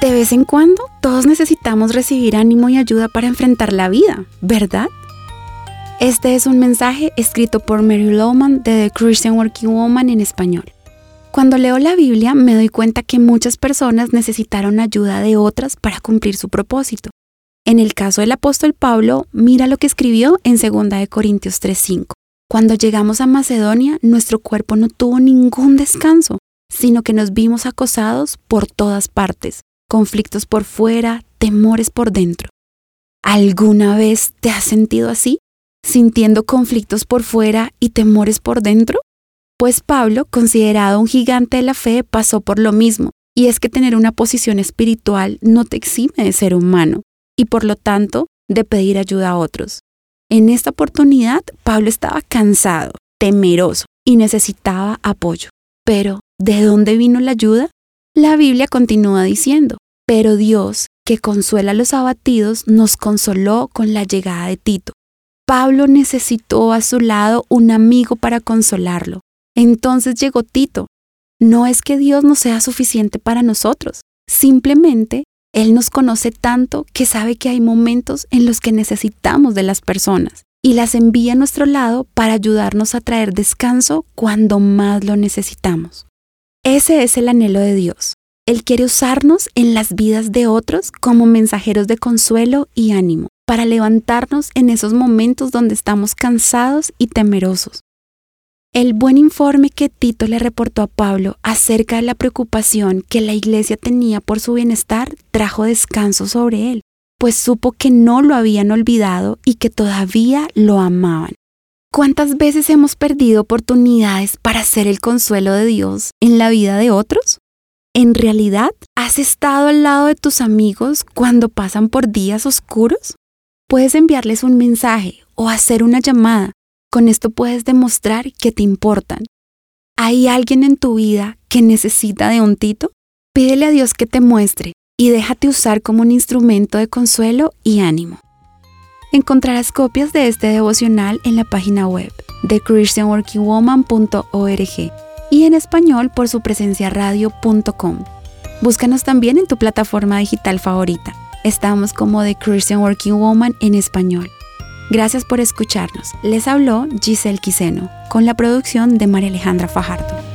De vez en cuando, todos necesitamos recibir ánimo y ayuda para enfrentar la vida, ¿verdad? Este es un mensaje escrito por Mary Lowman de The Christian Working Woman en español. Cuando leo la Biblia me doy cuenta que muchas personas necesitaron ayuda de otras para cumplir su propósito. En el caso del apóstol Pablo, mira lo que escribió en 2 Corintios 3:5. Cuando llegamos a Macedonia, nuestro cuerpo no tuvo ningún descanso, sino que nos vimos acosados por todas partes, conflictos por fuera, temores por dentro. ¿Alguna vez te has sentido así? ¿Sintiendo conflictos por fuera y temores por dentro? Pues Pablo, considerado un gigante de la fe, pasó por lo mismo, y es que tener una posición espiritual no te exime de ser humano, y por lo tanto de pedir ayuda a otros. En esta oportunidad, Pablo estaba cansado, temeroso y necesitaba apoyo. Pero, ¿de dónde vino la ayuda? La Biblia continúa diciendo, pero Dios, que consuela a los abatidos, nos consoló con la llegada de Tito. Pablo necesitó a su lado un amigo para consolarlo. Entonces llegó Tito. No es que Dios no sea suficiente para nosotros, simplemente Él nos conoce tanto que sabe que hay momentos en los que necesitamos de las personas y las envía a nuestro lado para ayudarnos a traer descanso cuando más lo necesitamos. Ese es el anhelo de Dios. Él quiere usarnos en las vidas de otros como mensajeros de consuelo y ánimo, para levantarnos en esos momentos donde estamos cansados y temerosos. El buen informe que Tito le reportó a Pablo acerca de la preocupación que la iglesia tenía por su bienestar trajo descanso sobre él, pues supo que no lo habían olvidado y que todavía lo amaban. ¿Cuántas veces hemos perdido oportunidades para ser el consuelo de Dios en la vida de otros? ¿En realidad has estado al lado de tus amigos cuando pasan por días oscuros? Puedes enviarles un mensaje o hacer una llamada. Con esto puedes demostrar que te importan. ¿Hay alguien en tu vida que necesita de un tito? Pídele a Dios que te muestre y déjate usar como un instrumento de consuelo y ánimo. Encontrarás copias de este devocional en la página web de christianworkingwoman.org y en español por su presencia radio.com. Búscanos también en tu plataforma digital favorita. Estamos como The Christian Working Woman en español. Gracias por escucharnos. Les habló Giselle Quiseno con la producción de María Alejandra Fajardo.